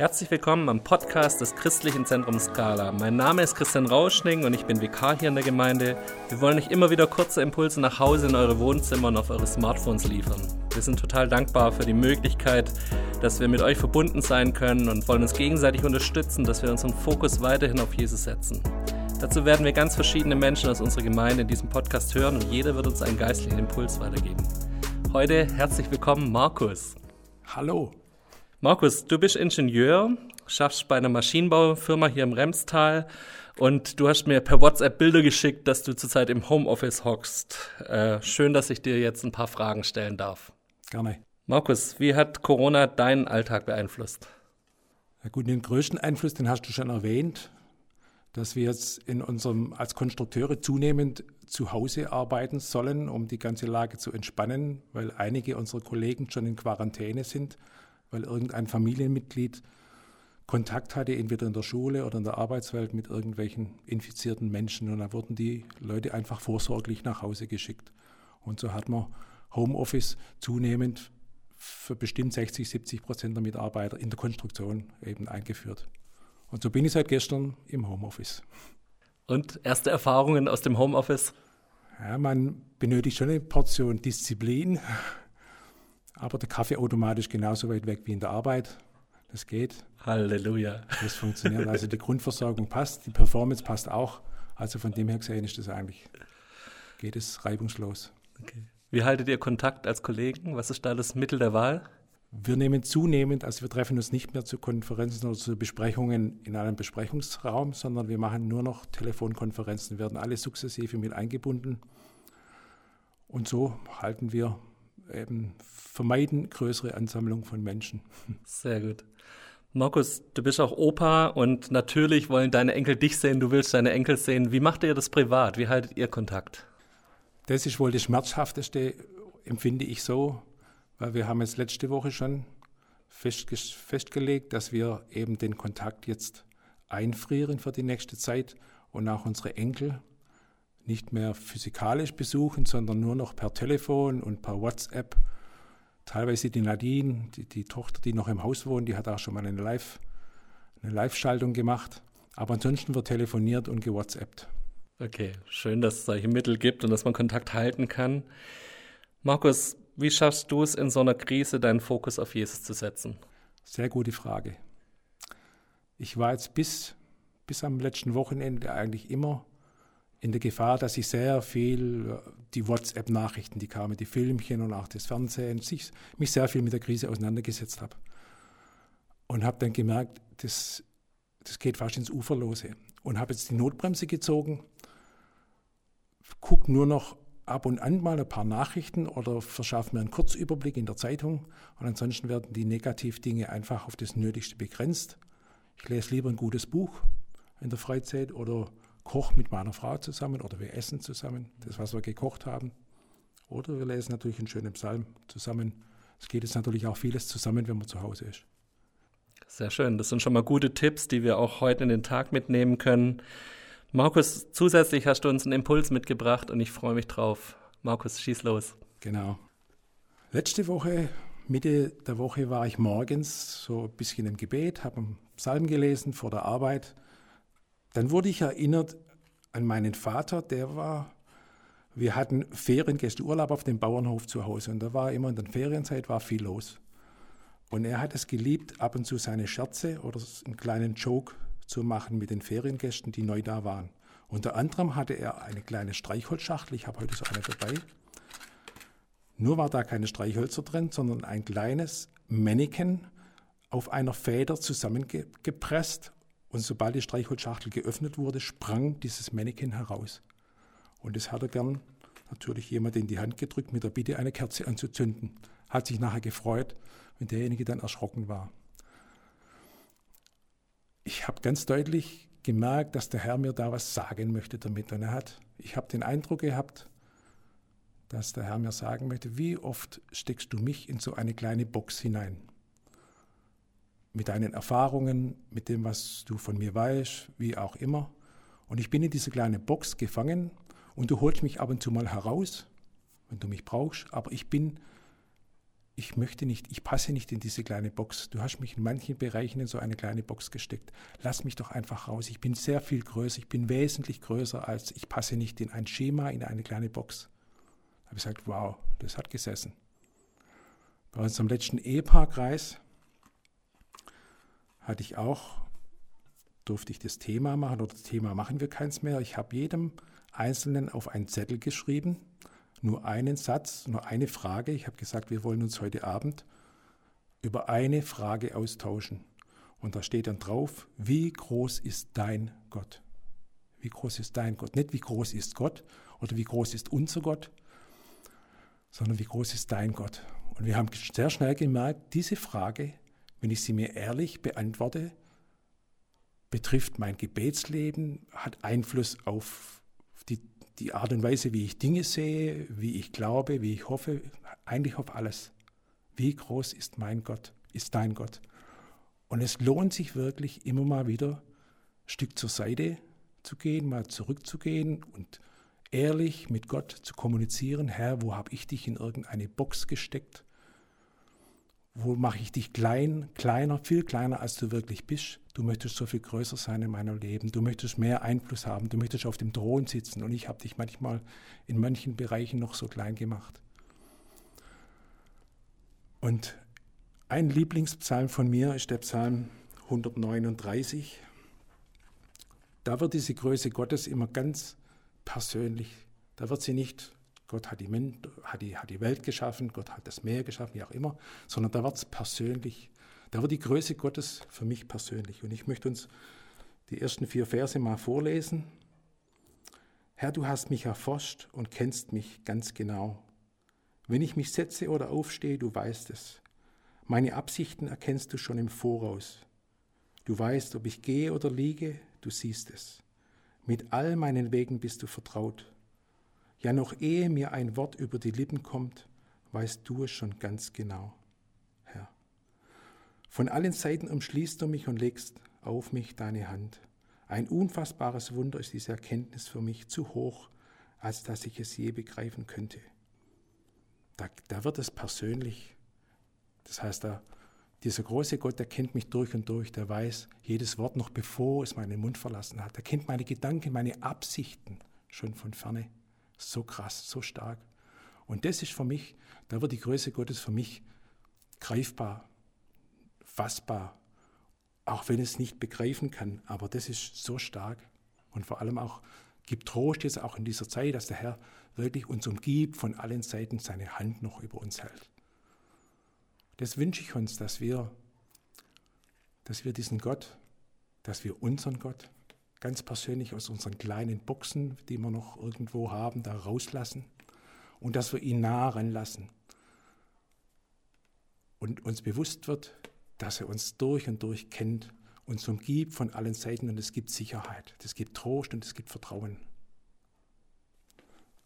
Herzlich willkommen am Podcast des Christlichen Zentrums Skala. Mein Name ist Christian Rauschning und ich bin Vikar hier in der Gemeinde. Wir wollen euch immer wieder kurze Impulse nach Hause in eure Wohnzimmer und auf eure Smartphones liefern. Wir sind total dankbar für die Möglichkeit, dass wir mit euch verbunden sein können und wollen uns gegenseitig unterstützen, dass wir unseren Fokus weiterhin auf Jesus setzen. Dazu werden wir ganz verschiedene Menschen aus unserer Gemeinde in diesem Podcast hören und jeder wird uns einen geistlichen Impuls weitergeben. Heute herzlich willkommen, Markus. Hallo. Markus, du bist Ingenieur, schaffst bei einer Maschinenbaufirma hier im Remstal und du hast mir per WhatsApp Bilder geschickt, dass du zurzeit im Homeoffice hockst. Äh, schön, dass ich dir jetzt ein paar Fragen stellen darf. Gerne. Markus, wie hat Corona deinen Alltag beeinflusst? Ja gut, den größten Einfluss, den hast du schon erwähnt, dass wir jetzt in unserem als Konstrukteure zunehmend zu Hause arbeiten sollen, um die ganze Lage zu entspannen, weil einige unserer Kollegen schon in Quarantäne sind weil irgendein Familienmitglied Kontakt hatte, entweder in der Schule oder in der Arbeitswelt mit irgendwelchen infizierten Menschen. Und dann wurden die Leute einfach vorsorglich nach Hause geschickt. Und so hat man Homeoffice zunehmend für bestimmt 60, 70 Prozent der Mitarbeiter in der Konstruktion eben eingeführt. Und so bin ich seit gestern im Homeoffice. Und erste Erfahrungen aus dem Homeoffice? Ja, man benötigt schon eine Portion Disziplin, aber der Kaffeeautomat ist genauso weit weg wie in der Arbeit. Das geht. Halleluja. Das funktioniert. Also die Grundversorgung passt, die Performance passt auch. Also von dem her gesehen ist das eigentlich, geht es reibungslos. Okay. Wie haltet ihr Kontakt als Kollegen? Was ist da das Mittel der Wahl? Wir nehmen zunehmend, also wir treffen uns nicht mehr zu Konferenzen oder zu Besprechungen in einem Besprechungsraum, sondern wir machen nur noch Telefonkonferenzen, werden alle sukzessive mit eingebunden. Und so halten wir eben vermeiden größere Ansammlungen von Menschen. Sehr gut. Markus, du bist auch Opa und natürlich wollen deine Enkel dich sehen, du willst deine Enkel sehen. Wie macht ihr das privat? Wie haltet ihr Kontakt? Das ist wohl das Schmerzhafteste, empfinde ich so, weil wir haben jetzt letzte Woche schon festgelegt, dass wir eben den Kontakt jetzt einfrieren für die nächste Zeit und auch unsere Enkel nicht mehr physikalisch besuchen, sondern nur noch per Telefon und per WhatsApp. Teilweise die Nadine, die, die Tochter, die noch im Haus wohnt, die hat auch schon mal eine Live, eine Live-Schaltung gemacht. Aber ansonsten wird telefoniert und gewhatsappt. Okay, schön, dass es solche Mittel gibt und dass man Kontakt halten kann. Markus, wie schaffst du es in so einer Krise, deinen Fokus auf Jesus zu setzen? Sehr gute Frage. Ich war jetzt bis, bis am letzten Wochenende eigentlich immer in der Gefahr, dass ich sehr viel äh, die WhatsApp-Nachrichten, die kamen, die Filmchen und auch das Fernsehen, sich, mich sehr viel mit der Krise auseinandergesetzt habe. Und habe dann gemerkt, das, das geht fast ins Uferlose. Und habe jetzt die Notbremse gezogen, gucke nur noch ab und an mal ein paar Nachrichten oder verschaffe mir einen Kurzüberblick in der Zeitung. Und ansonsten werden die Negativdinge einfach auf das Nötigste begrenzt. Ich lese lieber ein gutes Buch in der Freizeit oder koche mit meiner Frau zusammen oder wir essen zusammen, das, was wir gekocht haben. Oder wir lesen natürlich einen schönen Psalm zusammen. Es geht jetzt natürlich auch vieles zusammen, wenn man zu Hause ist. Sehr schön. Das sind schon mal gute Tipps, die wir auch heute in den Tag mitnehmen können. Markus, zusätzlich hast du uns einen Impuls mitgebracht und ich freue mich drauf. Markus, schieß los. Genau. Letzte Woche, Mitte der Woche, war ich morgens so ein bisschen im Gebet, habe einen Psalm gelesen vor der Arbeit dann wurde ich erinnert an meinen Vater, der war, wir hatten Feriengäste, Urlaub auf dem Bauernhof zu Hause und da war immer in der Ferienzeit war viel los. Und er hat es geliebt, ab und zu seine Scherze oder einen kleinen Joke zu machen mit den Feriengästen, die neu da waren. Unter anderem hatte er eine kleine Streichholzschachtel, ich habe heute so eine dabei. Nur war da keine Streichhölzer drin, sondern ein kleines Mannequin auf einer Feder zusammengepresst und sobald die Streichholzschachtel geöffnet wurde, sprang dieses Mannequin heraus. Und das hat er gern natürlich jemand in die Hand gedrückt mit der Bitte, eine Kerze anzuzünden. Hat sich nachher gefreut, wenn derjenige dann erschrocken war. Ich habe ganz deutlich gemerkt, dass der Herr mir da was sagen möchte damit. Und er hat, ich habe den Eindruck gehabt, dass der Herr mir sagen möchte, wie oft steckst du mich in so eine kleine Box hinein? Mit deinen Erfahrungen, mit dem, was du von mir weißt, wie auch immer. Und ich bin in diese kleine Box gefangen und du holst mich ab und zu mal heraus, wenn du mich brauchst, aber ich bin, ich möchte nicht, ich passe nicht in diese kleine Box. Du hast mich in manchen Bereichen in so eine kleine Box gesteckt. Lass mich doch einfach raus. Ich bin sehr viel größer, ich bin wesentlich größer als ich passe nicht in ein Schema, in eine kleine Box. Da habe ich gesagt, wow, das hat gesessen. Bei unserem letzten Ehepaarkreis hatte ich auch, durfte ich das Thema machen oder das Thema machen wir keins mehr. Ich habe jedem Einzelnen auf einen Zettel geschrieben, nur einen Satz, nur eine Frage. Ich habe gesagt, wir wollen uns heute Abend über eine Frage austauschen. Und da steht dann drauf, wie groß ist dein Gott? Wie groß ist dein Gott? Nicht wie groß ist Gott oder wie groß ist unser Gott, sondern wie groß ist dein Gott? Und wir haben sehr schnell gemerkt, diese Frage, wenn ich sie mir ehrlich beantworte, betrifft mein Gebetsleben, hat Einfluss auf die Art und Weise, wie ich Dinge sehe, wie ich glaube, wie ich hoffe, eigentlich auf alles. Wie groß ist mein Gott, ist dein Gott? Und es lohnt sich wirklich immer mal wieder ein Stück zur Seite zu gehen, mal zurückzugehen und ehrlich mit Gott zu kommunizieren. Herr, wo habe ich dich in irgendeine Box gesteckt? Wo mache ich dich klein, kleiner, viel kleiner, als du wirklich bist? Du möchtest so viel größer sein in meinem Leben. Du möchtest mehr Einfluss haben. Du möchtest auf dem Thron sitzen. Und ich habe dich manchmal in manchen Bereichen noch so klein gemacht. Und ein Lieblingspsalm von mir ist der Psalm 139. Da wird diese Größe Gottes immer ganz persönlich. Da wird sie nicht Gott hat die, hat, die, hat die Welt geschaffen, Gott hat das Meer geschaffen, wie auch immer, sondern da wird es persönlich. Da wird die Größe Gottes für mich persönlich. Und ich möchte uns die ersten vier Verse mal vorlesen. Herr, du hast mich erforscht und kennst mich ganz genau. Wenn ich mich setze oder aufstehe, du weißt es. Meine Absichten erkennst du schon im Voraus. Du weißt, ob ich gehe oder liege, du siehst es. Mit all meinen Wegen bist du vertraut. Ja, noch ehe mir ein Wort über die Lippen kommt, weißt du es schon ganz genau, Herr. Von allen Seiten umschließt du mich und legst auf mich deine Hand. Ein unfassbares Wunder ist diese Erkenntnis für mich zu hoch, als dass ich es je begreifen könnte. Da, da wird es persönlich. Das heißt, da, dieser große Gott, der kennt mich durch und durch, der weiß jedes Wort noch bevor es meinen Mund verlassen hat. Der kennt meine Gedanken, meine Absichten schon von ferne so krass, so stark. Und das ist für mich, da wird die Größe Gottes für mich greifbar, fassbar, auch wenn es nicht begreifen kann, aber das ist so stark und vor allem auch gibt Trost jetzt auch in dieser Zeit, dass der Herr wirklich uns umgibt, von allen Seiten seine Hand noch über uns hält. Das wünsche ich uns, dass wir, dass wir diesen Gott, dass wir unseren Gott, ganz persönlich aus unseren kleinen Boxen, die wir noch irgendwo haben, da rauslassen und dass wir ihn nah ranlassen. Und uns bewusst wird, dass er uns durch und durch kennt, uns umgibt von allen Seiten. Und es gibt Sicherheit, es gibt Trost und es gibt Vertrauen.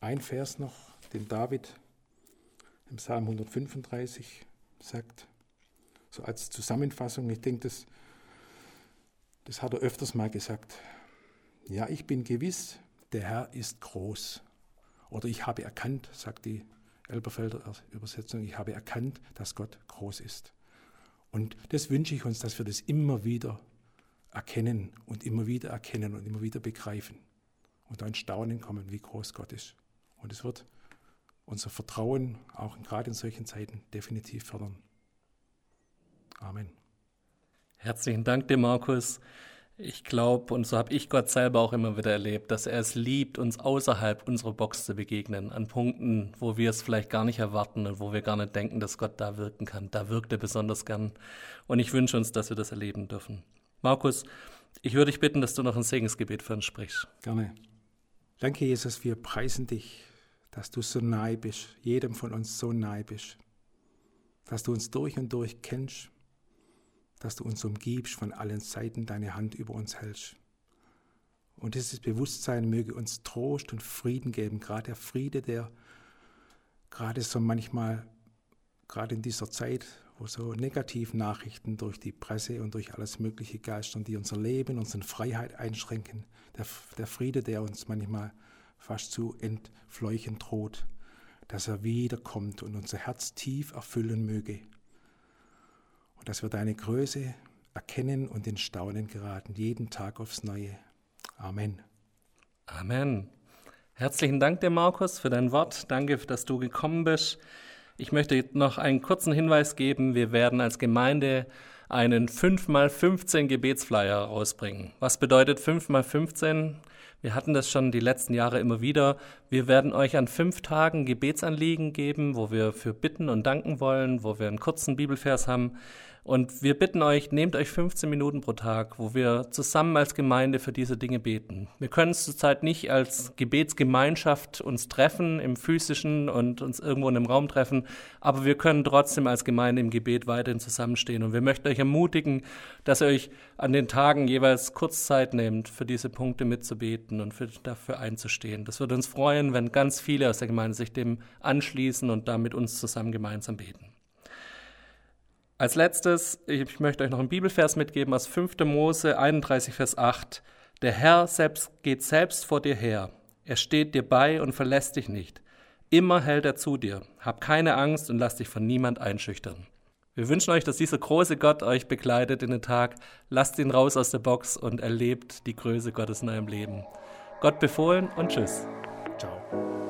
Ein Vers noch, den David im Psalm 135 sagt, so als Zusammenfassung, ich denke, das, das hat er öfters mal gesagt, ja, ich bin gewiss, der Herr ist groß. Oder ich habe erkannt, sagt die Elberfelder Übersetzung, ich habe erkannt, dass Gott groß ist. Und das wünsche ich uns, dass wir das immer wieder erkennen und immer wieder erkennen und immer wieder begreifen und dann Staunen kommen, wie groß Gott ist. Und es wird unser Vertrauen auch gerade in solchen Zeiten definitiv fördern. Amen. Herzlichen Dank dir, Markus. Ich glaube, und so habe ich Gott selber auch immer wieder erlebt, dass er es liebt, uns außerhalb unserer Box zu begegnen, an Punkten, wo wir es vielleicht gar nicht erwarten und wo wir gar nicht denken, dass Gott da wirken kann. Da wirkt er besonders gern. Und ich wünsche uns, dass wir das erleben dürfen. Markus, ich würde dich bitten, dass du noch ein Segensgebet für uns sprichst. Gerne. Danke, Jesus, wir preisen dich, dass du so nahe bist, jedem von uns so nahe bist, dass du uns durch und durch kennst dass du uns umgibst, von allen Seiten deine Hand über uns hältst. Und dieses Bewusstsein möge uns Trost und Frieden geben, gerade der Friede, der gerade so manchmal, gerade in dieser Zeit, wo so Negativnachrichten durch die Presse und durch alles Mögliche geistern, die unser Leben, unsere Freiheit einschränken, der, der Friede, der uns manchmal fast zu entfleuchen droht, dass er wiederkommt und unser Herz tief erfüllen möge. Und dass wir deine Größe erkennen und in Staunen geraten, jeden Tag aufs Neue. Amen. Amen. Herzlichen Dank dir, Markus, für dein Wort. Danke, dass du gekommen bist. Ich möchte noch einen kurzen Hinweis geben. Wir werden als Gemeinde einen 5x15 Gebetsflyer rausbringen. Was bedeutet 5x15? Wir hatten das schon die letzten Jahre immer wieder. Wir werden euch an fünf Tagen Gebetsanliegen geben, wo wir für bitten und danken wollen, wo wir einen kurzen Bibelvers haben. Und wir bitten euch, nehmt euch 15 Minuten pro Tag, wo wir zusammen als Gemeinde für diese Dinge beten. Wir können es zurzeit nicht als Gebetsgemeinschaft uns treffen im physischen und uns irgendwo in einem Raum treffen, aber wir können trotzdem als Gemeinde im Gebet weiterhin zusammenstehen. Und wir möchten euch ermutigen, dass ihr euch an den Tagen jeweils kurz Zeit nehmt, für diese Punkte mitzubeten und für, dafür einzustehen. Das würde uns freuen, wenn ganz viele aus der Gemeinde sich dem anschließen und da mit uns zusammen gemeinsam beten. Als letztes, ich möchte euch noch einen Bibelvers mitgeben aus 5. Mose 31, Vers 8. Der Herr selbst geht selbst vor dir her. Er steht dir bei und verlässt dich nicht. Immer hält er zu dir. Hab keine Angst und lass dich von niemand einschüchtern. Wir wünschen euch, dass dieser große Gott euch begleitet in den Tag. Lasst ihn raus aus der Box und erlebt die Größe Gottes in eurem Leben. Gott befohlen und tschüss. Ciao.